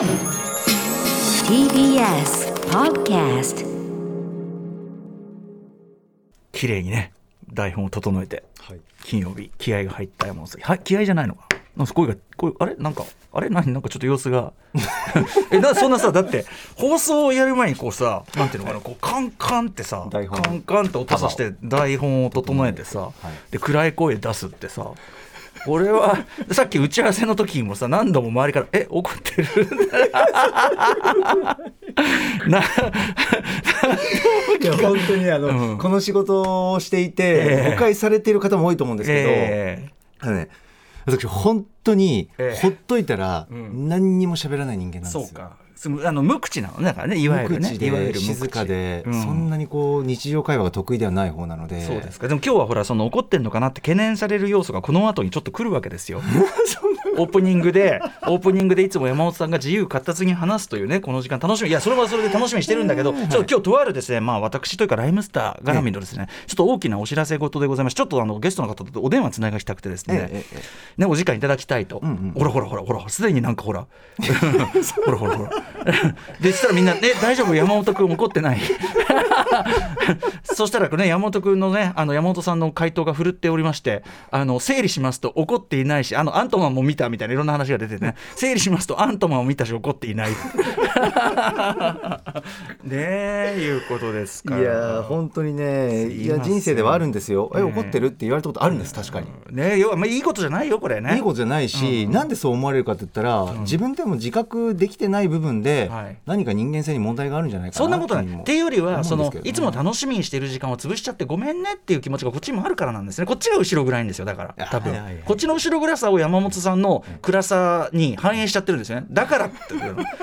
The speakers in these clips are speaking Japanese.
TBS Podcast 綺麗にね台本を整えて、金曜日気合が入った山本さん。はい気合じゃないのかな？んか声が声あれ？なんかあれ？何？なんかちょっと様子が。えなそんなさだって放送をやる前にこうさなんていうのかな？こうカンカンってさカンカンって音さして台本を整えてさ、で暗い声出すってさ俺はさっき打ち合わせの時にもさ何度も周りから「え怒ってる? 」ないや本当にあの、うん。この仕事をしていて、ええ。誤解されている方も多いと思うんですけど、えあのね、私本当にええ。ほっといたらん。何にも喋らない人間なんですよ。そうか。すあの無口なのねだからねいわゆるねいわゆる無口。で静かで、うん。そんなにこう日常会話が得意ではない方なので。そうですか。でも今日はほらその怒ってんのかなって懸念される要素がこの後にちょっと来るわけですよ オープニングでオープニングでいつも山本さんが自由闊達に話すというねこの時間楽しみ。いやそれはそれで楽しみにしてるんだけどちょっと今日とあるですねまあ私というかライムスター絡みのですねちょっと大きなお知らせ事でございます。ちょっとあのゲストの方とお電話つながりたくてですね、ええええね、お時間いただきたいと、ほらほらほらほらすでになんかほら。ほらほらほら。でしたらみんな「ね大丈夫？山本君怒ってない」そしたらね山本君のねあの山本さんの回答が振るっておりましてあの整理しますと怒っていないしあのアントマンも見たみたいないろんな話が出てね。整理しますとアントマンを見たし怒っていない。ねえいうことですから。いやー本当にねいや人生ではあるんですよ、ええ。え怒ってるって言われたことあるんです確かに。ね要は、まあ、いいことじゃないよこれね。いいことじゃないし、なんでそう思われるかって言ったら、自分でも自覚できてない部分で、はい。何か人間性に問題があるんじゃないかなそんなことない。っていうよりは、そのいつも楽しみにしている時間を潰しちゃってごめんねっていう気持ちがこっちにもあるからなんですね。こっちが後ろ暗いんですよ、だから、多分。いやいやいや。こっちの後ろ暗さを山本さんの暗さに反映しちゃってるんですよね。だからって、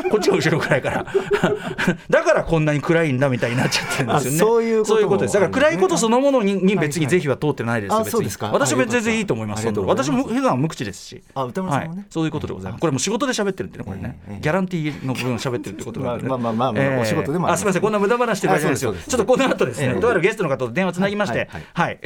こっちが後ろ暗いから、だからこんなに暗いんだみたいになっちゃってるんですよね。あそういうこともそういうことです。だから暗いことそのものにに別に是非は通ってないですよ。あ別にそうですか。私は全然いいと思います。私も普段は無口ですし。あ歌丸さんもね。はい、そういうことでございます。これもう仕事で喋ってるってね、これね、ええええ。ギャランティーの部分を喋ってるってことなんでね。まあまあまあまあお仕事でもあす。あすみません、こんな無駄話してる場合じゃないですよ。ちょっとこの後ですね、ええ。とあるゲストの方と電話つなぎまして、はい、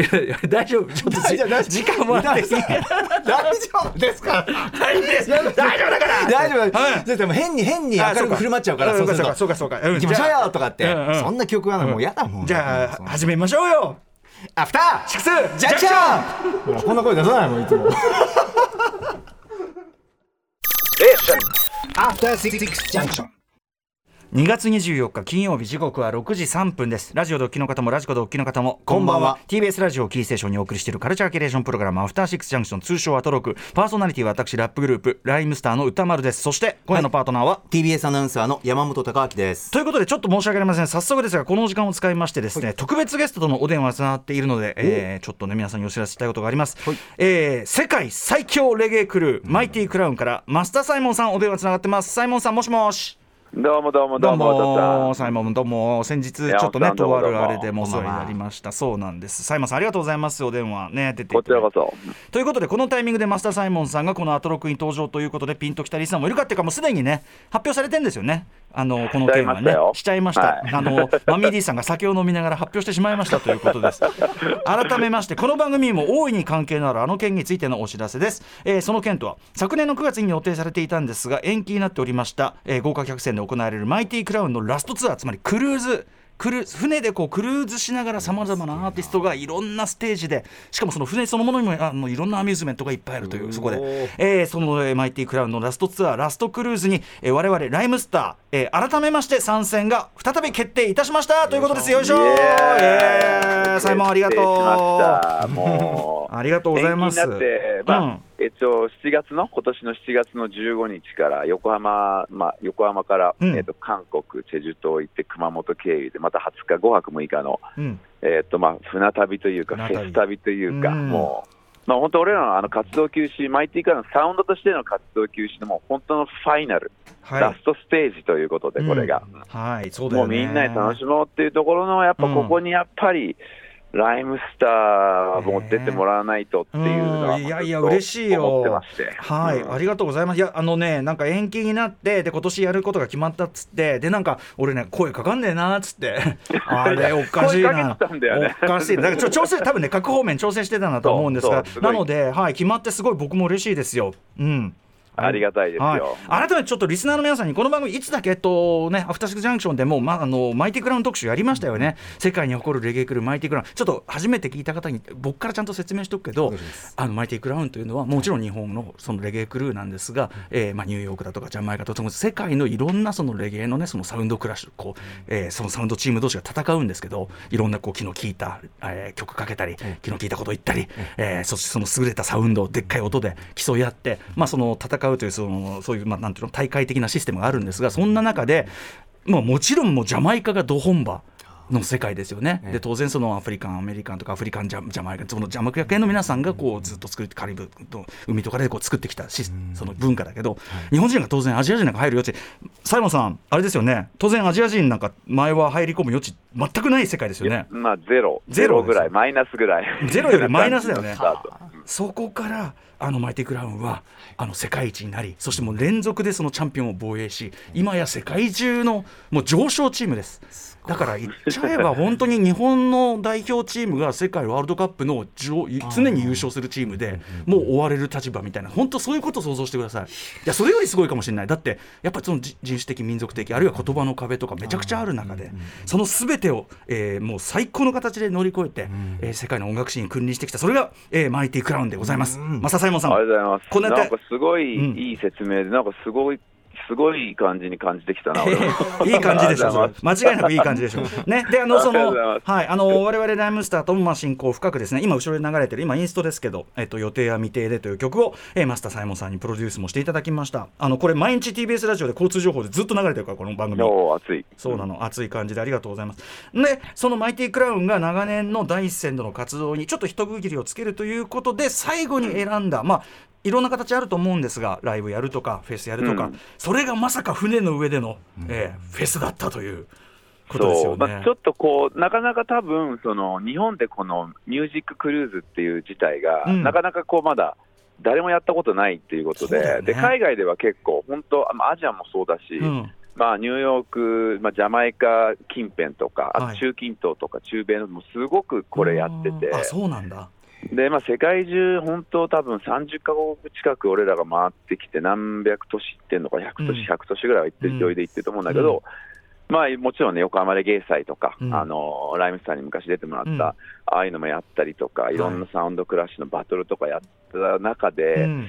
大丈夫、ちょっと時間もあって。いい。大丈夫ですか？大丈夫です。大丈夫だから。大丈夫、はい。でも変に変に明るく振る舞っちゃうからあそうかそうかそうかそうか。うん行きましょうよとかって、うんうん。そんな曲はもう嫌だもん。じゃあ始めましょうよ。アフターシックスジャンクション。こんな声出さないもんいつも。After Six Junction. 2月24日金曜日時刻は6時3分です。ラジオでお聞きの方もラジコでお聞きの方もこんばんは。TBS ラジオをキーステーションにお送りしているカルチャーキュレーションプログラムアフターシックスジャンクション通称アトロク。パーソナリティは私ラップグループライムスターの歌丸です。そして今夜のパートナーは、TBS アナウンサーの山本貴明です。ということでちょっと申し訳ありません。早速ですがこの時間を使いましてですね、特別ゲストとのお電話がつながっているので、えーちょっとね皆さんにお知らせしたいことがあります、はい。えー世界最強レゲエクルー、マイティクラウンからマスターサイモンさんお電話つながってます。サイモンさんもしもしどうもどうもどうどうも、サイモン、どうも、先日ちょっとね、とあるあれでもお世話になりました。そうなんです。サイモンさん、ありがとうございます。お電話ね、出ていこちらこそ。ということで、このタイミングでマスターサイモンさんがこのアトロクに登場ということで、ピンときたリスナーもいるかっていうか、もうすでにね、発表されてるんですよね。あのこのテーマねししちゃいまし。ちゃいあのマミー D さんが酒を飲みながら発表してしまいましたということです。改めましてこの番組にも大いに関係のあるあの件についてのお知らせです。えーその件とは昨年の9月に予定されていたんですが延期になっておりました、えー豪華客船で行われるマイティクラウンのラストツアーつまりクルーズ船でこうクルーズしながらさまざまなアーティストがいろんなステージでしかもその船そのものにもあのいろんなアミューズメントがいっぱいあるというそこで、えーその、えーマイティクラウンのラストツアーラストクルーズに、えー我々ライムスター、えー改めまして参戦が再び決定いたしました。ということです。よいしょサイモンありがとう。ありがとうございます。まあうんえっと、7月の今年の7月の15日から横浜、まあ、横浜から、うん。えっと、韓国、チェジュ島行って熊本経由でまた20日、5泊6日の、うん。えっとまあ、船旅というかフェス旅というか、うん。もう。まあ、本当、俺らのあの活動休止、マイティーからのサウンドとしての活動休止のもう本当のファイナル、はい。ラストステージということで、これが。うん。はいそうだね。うみんなで楽しもうっていうところの、やっぱここにやっぱり、ライムスター持ってもらわないとっていうのは、うんいやいや嬉しいよ。はい、うんありがとうございます。いや、あのね、なんか延期になって、で、今年やることが決まったっつって、で、なんか、俺ね、声かかんねえなっつって、あれ、おかしいな。おかしいな。だからちょ調整、多分ね、各方面調整してたんだと思うんですがないので、はい、決まってすごい僕も嬉しいですよ。うん。ありがたいですよ。はい、改めてちょっとリスナーの皆さんにこの番組いつだけとねアフターシックスジャンクションでもまああのマイティクラウン特集やりましたよね、世界に誇るレゲエクルーマイティクラウン。ちょっと初めて聞いた方に僕からちゃんと説明しておくけどあのマイティクラウンというのはもちろん日本のそのレゲエクルーなんですが、えーまあニューヨークだとかジャマイカとか世界のいろんなそのレゲエのねそのサウンドクラッシュこう、えーそのサウンドチーム同士が戦うんですけどいろんなこう気の利いた、えー曲かけたり気の利いたこと言ったり、えーそしてその優れたサウンドをでっかい音で競い合って、まあ、その戦うというそのそういう、まあ、なんていうの大会的なシステムがあるんですがそんな中で、まあ、もちろんもうジャマイカがど本場。の世界ですよね、で当然そのアフリカンアメリカンとかアフリカンジャジャマイカそのジャマイカ系の皆さんがこうずっと作ってカリブの海とかでこう作ってきたシスその文化だけど、日本人が当然アジア人なんか入る余地サイモンさんあれですよね。当然アジア人なんか前は入り込む余地全くない世界ですよね。まあゼロ、ゼロぐらい、マイナスぐらい。ゼロよりマイナスだよね。そこからあのマイティクラウンはあの世界一になりそしてもう連続でそのチャンピオンを防衛し今や世界中のもう上昇チームです。だから言っちゃえば本当に日本の代表チームが世界ワールドカップの上常に優勝するチームでもう追われる立場みたいな本当そういうことを想像してください。いやそれよりすごいかもしれない。だってやっぱりその人人種的民族的あるいは言葉の壁とかめちゃくちゃある中でその全てを、えーもう最高の形で乗り越えて、えー世界の音楽史に君臨してきた。それが、えーマイティクラウンでございます。マササイモンさんありがとうございます。こんななんかすごいうん。いい説明で、なんかすごい、すごい感じに感じてきたな、いい感じでしょ間違いなくいい感じでしょ。ね。であのそのはいあの我々ライムスターともまあ進行深くですね今後ろで流れてる今インストですけどえっと予定は未定でという曲を、えーマスターサイモンさんにプロデュースもしていただきました。あのこれ毎日 TBS ラジオで交通情報でずっと流れてるからこの番組。熱い。そうなの、熱い感じでありがとうございます。で、そのマイティクラウンが長年の第一線での活動にちょっと一区切りをつけるということで、最後に選んだ、まあ、いろんな形あると思うんですが、ライブやるとか、フェスやるとか、うん。それがまさか船の上での、えーフェスだったということですよね。まあ、ちょっとこう、なかなか多分その日本でこのミュージッククルーズっていう自体が、うん。なかなかこうまだ誰もやったことないっていうことで、ね。で海外では結構、本当、まあアジアもそうだし、うん。まあ、ニューヨーク、まあ、ジャマイカ近辺とか、あはい。と中近東とか中米のもすごくこれやってて、あそうなんだ。でまあ、世界中、本当、多分30カ国近く俺らが回ってきて、何百都市行ってんのか、100都市、うん。100都市ぐらいは行っていで行ってると思うんだけど、まあ、もちろんね、横浜で芸祭とか、うん。あのライムスターに昔出てもらった、うん。ああいうのもやったりとか、い。ろんなサウンドクラッシュのバトルとかやった中で、うん。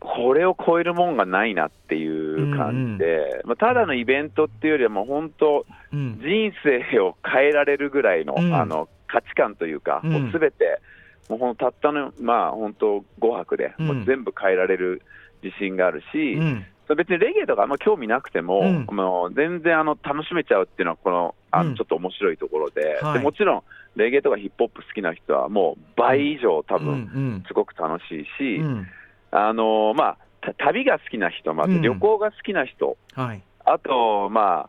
これを超えるもんがないなっていう感じで、まあ、ただのイベントっていうよりは、もう本当、うん。人生を変えられるぐらいの,、うん。あの価値観というか、すべて、もうほんとたったの、まあ、本当、5泊で、うんもう全部変えられる自信があるし、うん別にレゲエとかあんま興味なくても、うんもう全然あの楽しめちゃうっていうのは、このあうんのちょっと面白いところで,、はいで、もちろん、レゲエとかヒップホップ好きな人は、もう倍以上、多うん分すごく楽しいし、うんあのまあ、た旅が好きな人、まずうん旅行が好きな人、はい。あと、まあ、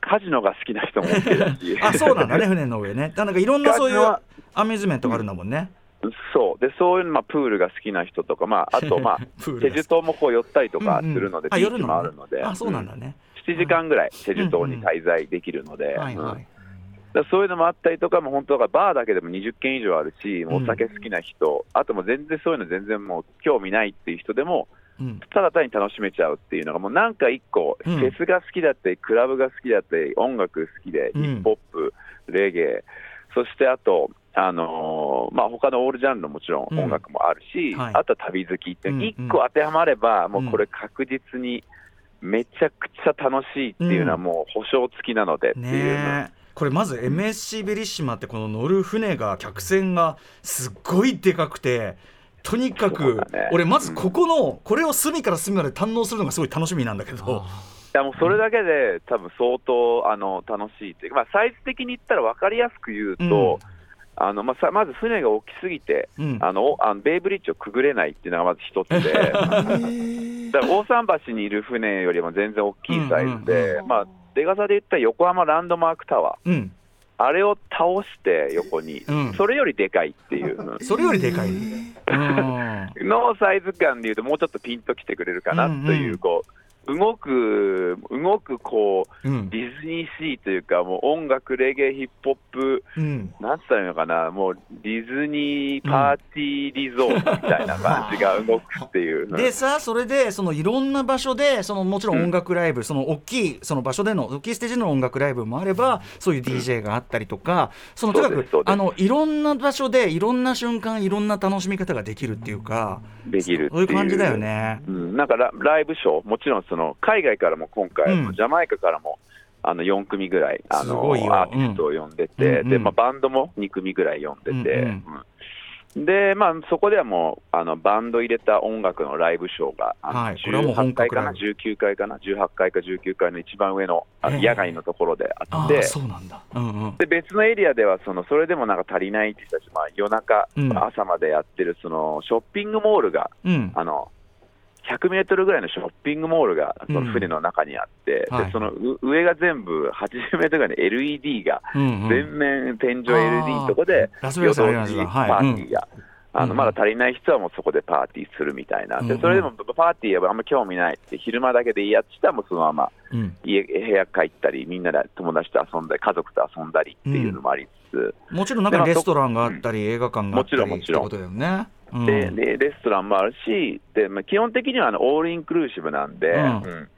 カジノが好きな人も。あそうなんだね船の上ね。だなんかいろんなそういうアミューズメントがあるんだもんね。そう。でそういう、まあ、プールが好きな人とか、まあ、あと、まあ、チェジュ島もこう寄ったりとかするので、あビーチもあるので、あそうなんだね。7時間ぐらい、チェジュ島に滞在できるので、そういうのもあったりとか、もう本当バーだけでも20軒以上あるし、お酒好きな人、あともう全然そういうの全然もう興味ないっていう人でも、うん。ただ単に楽しめちゃうっていうのが、もうなんか一個、うん。フェスが好きだったり、クラブが好きだったり、音楽好きで、うん。ヒップホップ、レゲエ、そしてあと、あのーまあ他のオールジャンルもちろん音楽もあるし、うん。はい。あとは旅好きって、うん一個当てはまれば、もうこれ確実にめちゃくちゃ楽しいっていうのは、うんもう保証付きなのでっていう。ねえ。これまず MSC ベリッシマってこの乗る船が客船がすっごいでかくてとにかく、俺まずここのこれを隅から隅まで堪能するのがすごい楽しみなんだけど。いやもうそれだけで、多分相当あの楽しいっていうか、まあ、サイズ的に言ったら分かりやすく言うと、あのまあ、さまず船が大きすぎて、うん。あのあのベイブリッジをくぐれないっていうのがまず一つで、だから大桟橋にいる船よりも全然大きいサイズで、うん。まあ、出方で言ったら横浜ランドマークタワー、うん。あれを倒して横に、うん。それよりでかいっていう。それよりでかい、う んのサイズ感でいうと、もうちょっとピンときてくれるかなという、こう動く、動くこう、うん。ディズニーシーというか、もう音楽、レゲエ、ヒップホップ、うん。なんつったらいいのかな、もうディズニーパーティーリゾートみたいな感じが動くっていう。でさそれでそのいろんな場所でそのもちろん音楽ライブ、その大きいその場所での大きいステージの音楽ライブもあればそういう DJ があったりとか、そのとにかくあのいろんな場所でいろんな瞬間いろんな楽しみ方ができるっていうかできるそういう感じだよね。うん、なんかラライブショー、もちろんその海外からも今回、うん。ジャマイカからもあの4組ぐらいあのすごいよ。アーティストを呼んでて、うん。うん。でまあ、バンドも2組ぐらい呼んでて、うんうん。でまあ、そこではもうあのバンド入れた音楽のライブショーが、あのはい。これはもう本18回かな、格ライブ。19回かな、18回か19回の一番上のあのへえ野外のところでああってあ、そうなんだ。うんうん。で別のエリアではそのそれでもなんか足りないって人たち、まあ、夜中、うん。朝までやってるそのショッピングモールがうん。あの100メートルぐらいのショッピングモールがその船の中にあって、うんはい。でそのう上が全部80メートルぐらいの LED が、全面天井 LED のとこで、夜通しはい。パーティーが。あうんのまだ足りない人はもうそこでパーティーするみたいな、でそれでもパーティーはあんま興味ないって、昼間だけでいいやつしたらもうそのままうん。家部屋帰ったり、みんなで友達と遊んだり、家族と遊んだりっていうのもありつつ、もちろん中にレストランがあったり、映画館があったりもちろんもちろんってことだよね。うん。ででレストランもあるし、でまあ、基本的にはあのオールインクルーシブなんで、うん。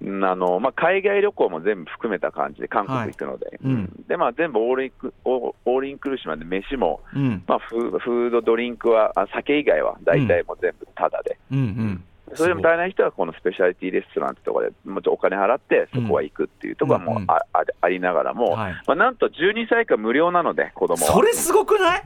うん。あのまあ、海外旅行も全部含めた感じで韓国行くので、うん。でまあ、全部オールインクオーオールインクルーシブなんで、飯も、うん。まあ、フーフード、ドリンクは、あ酒以外は大体もう全部タダで、うんうんそれでも足りない人はこのスペシャリティレストランってところで、もうちょっとお金払って、そこは行くっていうところはもうんううん。ああありながらも、はい。まあ、なんと12歳以下無料なので、子供は。それすごくない？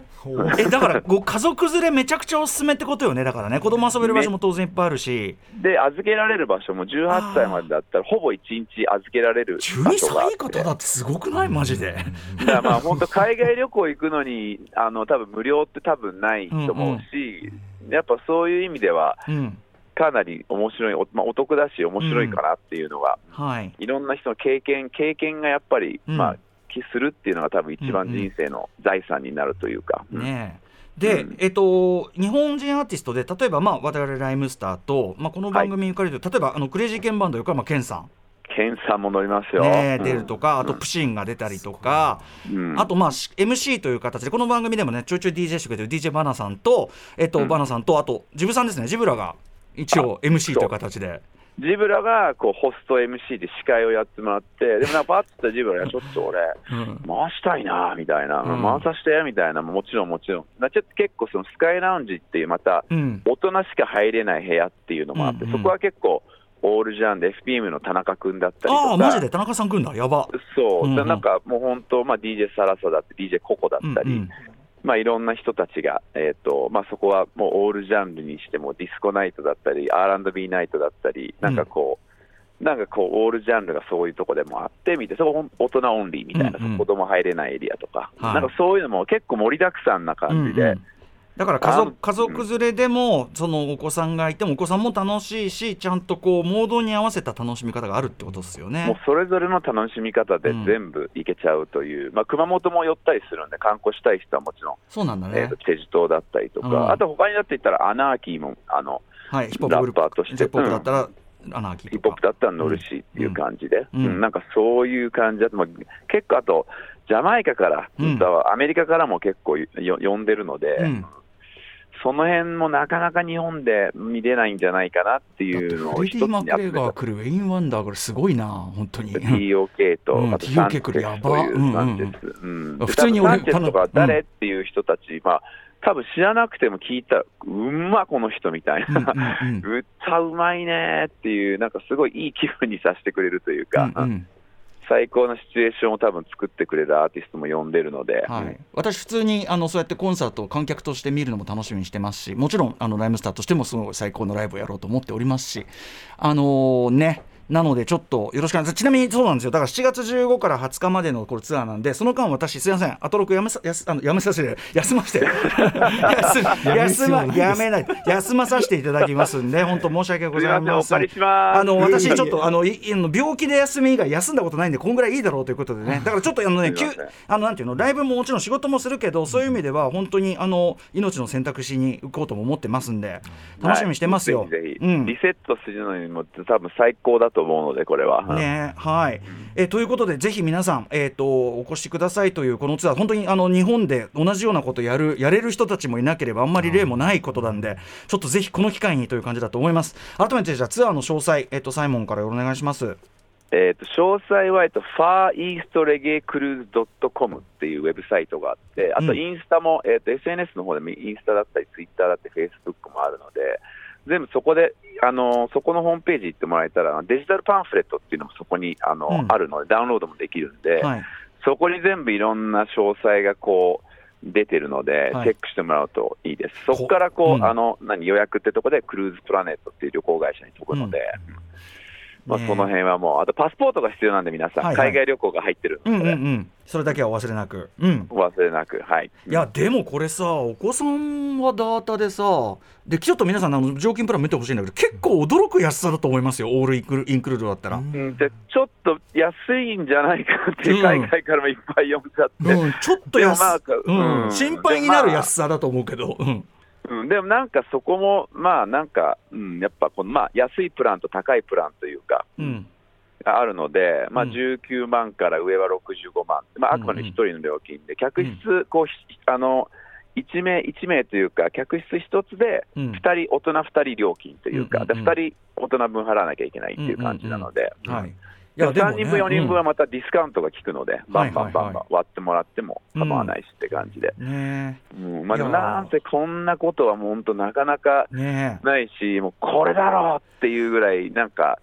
えだからご家族連れめちゃくちゃおすすめってことよね。だからね。子供遊べる場所も当然いっぱいあるし。で、預けられる場所も18歳までだったら、ほぼ1日預けられる場12所があって歳以下ただってすごくないマジでだからまあ本当、海外旅行行くのに、あの多分無料って多分ないと思うし、やっぱそういう意味では、うんかなり面白い、おまあ、お得だし、面白いかなっていうのが、はい。いろんな人の経験、経験がやっぱり、うん。まあ、きするっていうのが、多分一番人生の財産になるというか。うん。ねえ。で、うん。えっと、日本人アーティストで例えば、まあ、我々ライムスターと、まあ、この番組に借りると、例えばあのクレイジーケンバンド横山健さん、ケンさんも乗りますよ。ね出るとかあとプシンが出たりとか、うん。あとまあし MC という形でこの番組でもねちょいちょい DJ してくれてる DJ バナさんと、えっとうん。バナさんとあとジブさんですねジブラが一応 MC という形で。ジブラがこうホスト MC で司会をやってもらって、でもなんか パッとジブラがちょっと俺、うん。回したいなみたいな、うん。回させてみたいな、もちろんもちろん、なちょっと結構、そのスカイラウンジっていう、またうん。大人しか入れない部屋っていうのもあって、うんうんそこは結構、オールジャンで FPM の田中君だったりとか、ああマジで？田中さん来んだ。やば。そう、うんうん。なんかもう本当、まあ、DJ サラサだって、DJ ココだったり、うんうんまあ、いろんな人たちが、えーとまあ、そこはもうオールジャンルにしても、ディスコナイトだったり、R&B ナイトだったり、なんかこう、なんかこう、オールジャンルがそういうとこでもあって、みたいな、そこ大人オンリーみたいな、うんうん。子供入れないエリアとか、はい。なんかそういうのも結構盛りだくさんな感じで、うんうんだから家族あ家族連れでもそのお子さんがいてもお子さんも楽しいしちゃんとこうモードに合わせた楽しみ方があるってことですよもうね。それぞれの楽しみ方でうん。全部いけちゃうという、まあ、熊本も寄ったりするんで、観光したい人はもちろん、そうなんだね。えーと。チェジ島だったりとか、うん。あと他にだって言ったら、アナーキーも、あのはいヒップホップグルーとして。ヒップホップだったら、アナーキーヒップホッ。プだったら乗るしっていう感じで、うん。うん。なんかそういう感じだと、まあ結構あと、ジャマイカから、うん。アメリカからも結構よ呼んでるので、うんその辺もなかなか日本で見れないんじゃないかなっていうのを一つに集めた。来るウェイン・ワンダーこれすごいな本当に。TOK と、うんあとサンチといううんうん。サンチェス、うん。で普通に俺サンチェスとかうん誰っていう人たち、まあ多分知らなくても聞いたら、うんま、この人みたいうんうんな、うん。歌うまいねっていう、なんかすごいいい気分にさせてくれるというか。うんうん最高のシチュエーションを多分作ってくれるアーティストも呼んでるので、はい、私、普通にあのそうやってコンサートを観客として見るのも楽しみにしてますしもちろんあのライムスターとしてもすごい最高のライブをやろうと思っておりますし、あのーね。なのでちょっとよろしくお願い。しますちなみにそうなんですよ。だから7月15から20日までのこれツアーなんでその間私すいません。アトロクやめさやすあのやめさせて休ませて。休 休まやめない。休まさせていただきますんで本当申し訳ございません。あの私ちょっとあのい病気で休み以外休んだことないんでこんぐらいいいだろうということでね。だからちょっとあのね急あのなんていうのライブももちろん仕事もするけどそういう意味では本当にあの命の選択肢に行こうとも思ってますんで楽しみにしてますよ、はい。ぜひぜひ。うん。リセットするのにも多分最高だと思うので、これは。ねはい、えということでぜひ皆さん、えー、とお越しくださいというこのツアー本当にあの日本で同じようなことやるやれる人たちもいなければあんまり例もないことなんでちょっとぜひこの機会にという感じだと思います。改めてじゃあツアーの詳細、えー、とサイモンからお願いします。えー、と詳細は、えっと、ファーイーストレゲークルーズ .com っていうウェブサイトがあって、あとうんインスタも、えー、と SNS の方でもインスタだったり、ツイッターだったり、フェイスブックもあるので、全部そこで、あのーそこのホームページ行ってもらえたら、デジタルパンフレットっていうのもそこに、あのーうん。あるので、ダウンロードもできるんで、はい。そこに全部いろんな詳細がこう出てるので、はい。チェックしてもらうといいです。そこからこう、うん。あの何予約ってとこでクルーズプラネットっていう旅行会社に飛ぶので、まあ、ねえ。その辺はもう、あとパスポートが必要なんで、皆さん、はいはい。海外旅行が入ってるうんので、うんうんそれだけはお忘れなく。うん。お忘れなく、はい。いやでもこれさお子さんはダータでさでちょっと皆さんあの常勤プラン見てほしいんだけど結構驚く安さだと思いますよ。オールインクルインクルードだったら、うん。でちょっと安いんじゃないかって、うん海外からもいっぱい読んじゃって、うん、ちょっと安、まあうん。うん。心配になる安さだと思うけど、うん。うん、でもなんかそこも、まあなんか、うん、やっぱこの、まあ、安いプランと高いプランというか、うんがあるので、まあ、うん。19万から上は65万、まあ、あくまで1人の料金で、客室うこう、ひあの1名1名というか、客室1つでうん。2人、大人2人料金というか、で2人大人分払わなきゃいけないっていう感じなので、はい、いでもでも3人分、4人分はまたディスカウントが効くので、バンバンバンバン割ってもらっても構わないしって感じで、ねうん。まあ、でもなんせこんなことはもう本当、なかなかないし、もうこれだろうっていうぐらい、なんか、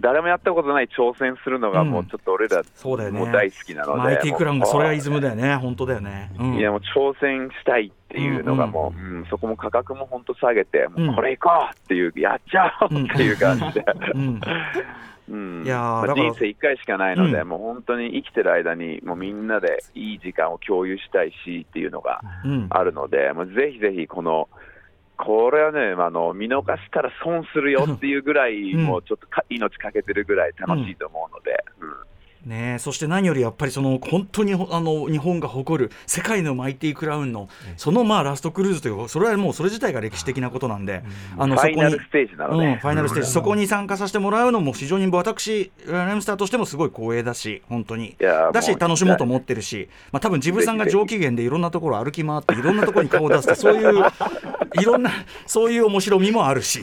誰もやったことない挑戦するのが、もうちょっと俺ら、そうだよね。もう大好きなえので、マイティクラウンがそれがイズムで、だよね。本当だよね、うん、いや、もう挑戦したいっていうのがもう、うんそこも価格も本当下げて、もうこれ行こうっていう、やっちゃおうっていう感じで。うんうんいや人生1回しかないので、うん。もう本当に生きてる間に、もうみんなでいい時間を共有したいしっていうのがうん。あるので、もうぜひぜひ、この、これはね、あの見逃したら損するよっていうぐらい、うん。もうちょっとか命かけてるぐらい楽しいと思うので、うんねえそして何よりやっぱりその本当にあの日本が誇る世界のマイティクラウンのそのまあラストクルーズというかそれはもうそれ自体が歴史的なことなんで、あのフそこにァイナルステージなので、うん、ファイナルステージ、そこに参加させてもらうのも非常に私、ライムスターとしてもすごい光栄だし、本当に。いやだし、楽しもうと思ってるし、まあ多分ジブさんが上機嫌でいろんなところ歩き回って、いろんなところに顔を出すと、そういう、いろんな、そういう面白みもあるし、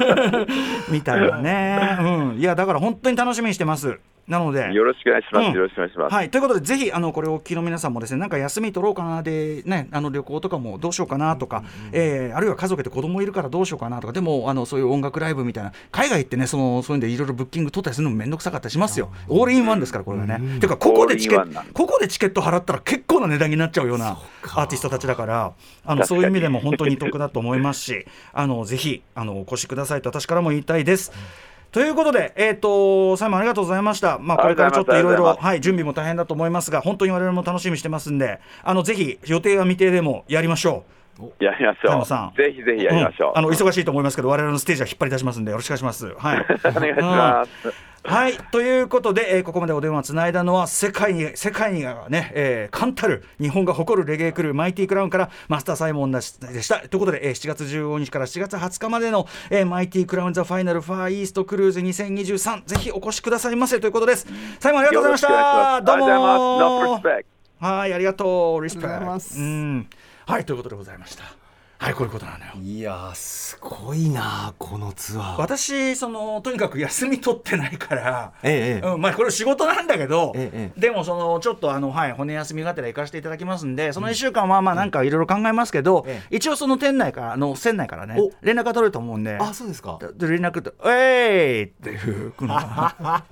みたいなね。うん。いや、だから本当に楽しみにしてます。なので。よろしくお願いします、うんよろしくお願いします。はい、ということで、ぜひあのこれをお聞きの皆さんもですね、なんか休み取ろうかなで、ね、あの旅行とかもどうしようかなとか、えーあるいは家族で子供いるからどうしようかなとか、でもあのそういう音楽ライブみたいな、海外行ってね、そのそういうんでいろいろブッキング取ったりするのもめんどくさかったりしますよ。オールインワンですから、これはね。ていうか、ここでチケここでチケット払ったら結構な値段になっちゃうようなアーティストたちだから、あのそういう意味でも本当に得だと思いますし、あのぜひあのお越しくださいと私からも言いたいです。ということで、えー、とサイモンありがとうございました。まあ、これからちょっといろいろ、はい、準備も大変だと思いますが、本当に我々も楽しみにしてますんで、あのぜひ予定は未定でもやりましょやりましょう。ぜひぜう。ひやりましょう。んあの忙しいと思いますけど、我々のステージは引っ張り出しますんで、よろしくお願いします。はい。お願いします。はいということで、えーここまでお電話つないだのは世界に世界にね、えー、冠たる日本が誇るレゲエクルーマイティクラウンからマスターサイモンでしたでしたということで、えー7月15日から7月20日までの、えーマイティクラウンザファイナルファーイーストクルーズ2023ぜひお越しくださいませということですサイモンありがとうございましたどうもありがとうございます。No respect. はいありがとうリスペクありがとうございますうんはいということでございました。はいこういうことなのよ。いやーすごいなこのツアー。私そのとにかく休み取ってないからええええ。うん、まあこれ仕事なんだけど、えええでもそのちょっとあの、はい、骨休みがてら行かせていただきますんでその1週間はまあなんかいろいろ考えますけど、え一応その店内からあの船内からねお。連絡が取れると思うんで。あそうですか。で連絡と「えい!」っていうこの 「は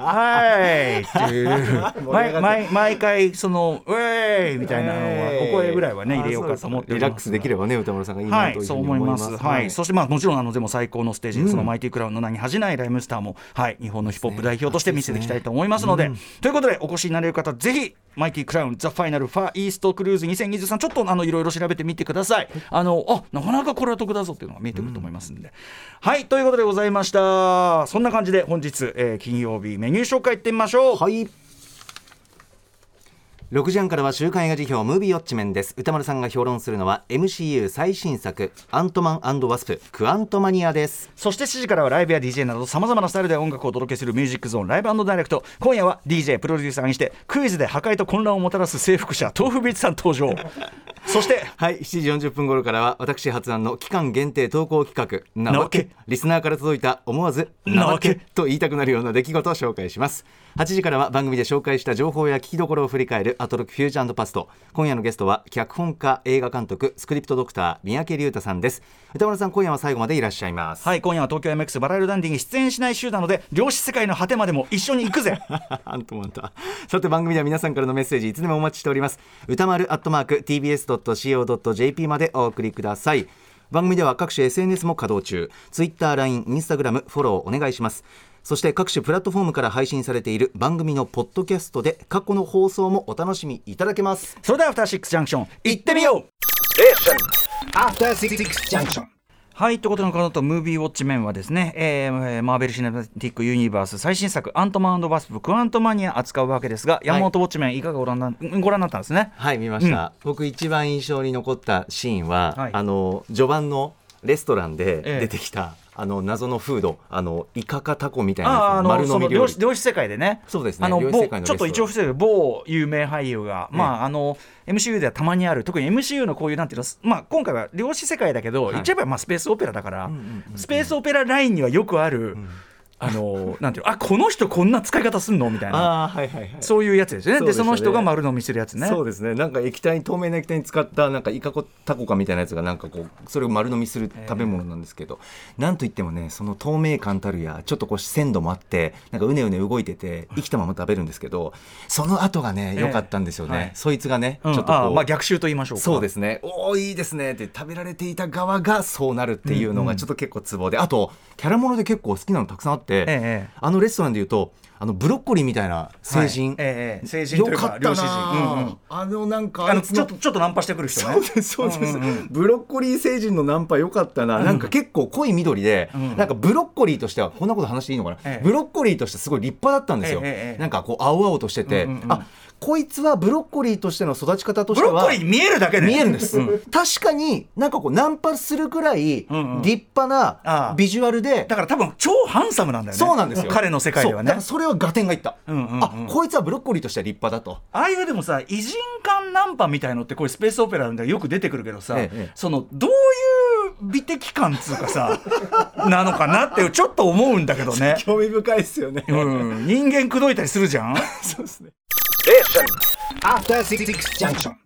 い!」っていう。毎毎毎回その「ウェイ!」みたいなのはええ。お声ぐらいはねあ入れようかと思ってリラックスできればね歌丸さんがいいなというふうそうに思いま。す。す。はい、そしてまあもちろんあのでも最高のステージ、そのマイティクラウンの名に恥じないライムスターもはい。日本のヒップホップ代表として見せていきたいと思いますので、ということでお越しになれる方ぜひマイティクラウンザファイナルファーイーストクルーズ2023ちょっとあのいろいろ調べてみてください。あのあなかなかこれは得だぞっていうのが見えてくると思いますんで、はい。ということでございました。そんな感じで本日、えー金曜日メニュー紹介いってみましょう。はい6時半からは週刊映画時評ムービーウォッチメンです。宇多丸さんが評論するのは MCU 最新作アントマン&ワスプ:クアントマニアです。そして7時からはライブや DJ などさまざまなスタイルで音楽をお届けするミュージックゾーンライブダイレクト。今夜は DJ プロデューサーにしてクイズで破壊と混乱をもたらす征服者 tofubeats さん登場。そしてはい7時40分頃からは私発案の期間限定投稿企画なわけ。リスナーから届いた思わずなわけ。と言いたくなるような出来事を紹介します。8時からは番組で紹介した情報や聞きどころを振り返るアトロックフューチャーパスト今夜のゲストは脚本家映画監督スクリプトドクター三宅龍太さんです。歌丸さん今夜は最後までいらっしゃいます。はい今夜は東京 MX バラエルダンディに出演しない週なので漁師世界の果てまでも一緒に行くぜ。アントマンださて番組では皆さんからのメッセージいつでもお待ちしております。歌丸アットマーク TBS.CO.JP までお送りください。番組では各種 SNS も稼働中。Twitter、LINE、Instagram フォローお願いしますそして各種プラットフォームから配信されている番組のポッドキャストで過去の放送もお楽しみいただけます。それではアフターシックスジャンクション行ってみよう。After Six Junction. はいということでこの後ムービーウォッチメンはですね、えーマーベル・シネマティック・ユニバース最新作「アントマンワスプ・クアントマニア」扱うわけですが山本ウォッチメンいかがご覧なご覧になったんですね？はい見ました、僕一番印象に残ったシーンは、はい。あの序盤のレストランでええ。出てきた、あの謎のフードあのイカかタコみたいなあの丸飲み料理漁師世界でね。そうですねあのちょっと一応伏せる某有名俳優が、まああの MCU ではたまにある特に MCU のこういうなんていうのまあ今回は漁師世界だけど、言っちゃえばまあスペースオペラだから、スペースオペララインにはよくある、あのなんていうのあこの人こんな使い方すんの？みたいな。はいはいはい。そういうやつですよね。でね。その人が丸飲みするやつね。そうですね。なんか液体透明な液体に使ったなんかイカコタコかみたいなやつがなんかこうそれを丸飲みする食べ物なんですけど、なんといってもねその透明感たるやちょっとこう鮮度もあってなんかうねうね動いてて生きたまま食べるんですけどその後がねええ。良かったんですよね、はい。そいつがね、うん。ちょっとまあ逆襲と言いましょうか。そうですね。おおいいですねって食べられていた側がそうなるっていうのがちょっと結構ツボで、あとキャラもので結構好きなのたくさんあって、ええ。あのレストランでいうとあのブロッコリーみたいな成人、はい。ええええ。成人というかよかった漁師人。な、うんうん。あのなんかあのちょっとちょっとナンパしてくる人ね。そうですそうです、うんうんうん。ブロッコリー星人のナンパ良かったな、なんか結構濃い緑で、ん。なんかブロッコリーとしてはこんなこと話していいのかな、ええ。ブロッコリーとしてすごい立派だったんですよ、ええええなんかこう青々としてて、うんうんうん。あこいつはブロッコリーとしての育ち方としブてはロッコリーに見えるだけで。見えるんです、確かになんかこうナンパするくらい立ん。うん派なビジュアルで、だから多分超ハンサムなんだよね。そうなんですよ。彼の世界ではね。からそれは合点がいった、うんうんうん。あこいつはブロッコリーとしては立派だと。ああいうでもさ偉人感ナンパみたいのってこういうスペースオペラでよく出てくるけどさ、ええそのどういう美的感つうかさ なのかなってちょっと思うんだけどね、興味深いですよね。うん、人間口説いたりするじゃん？そうですね。After Six Junction.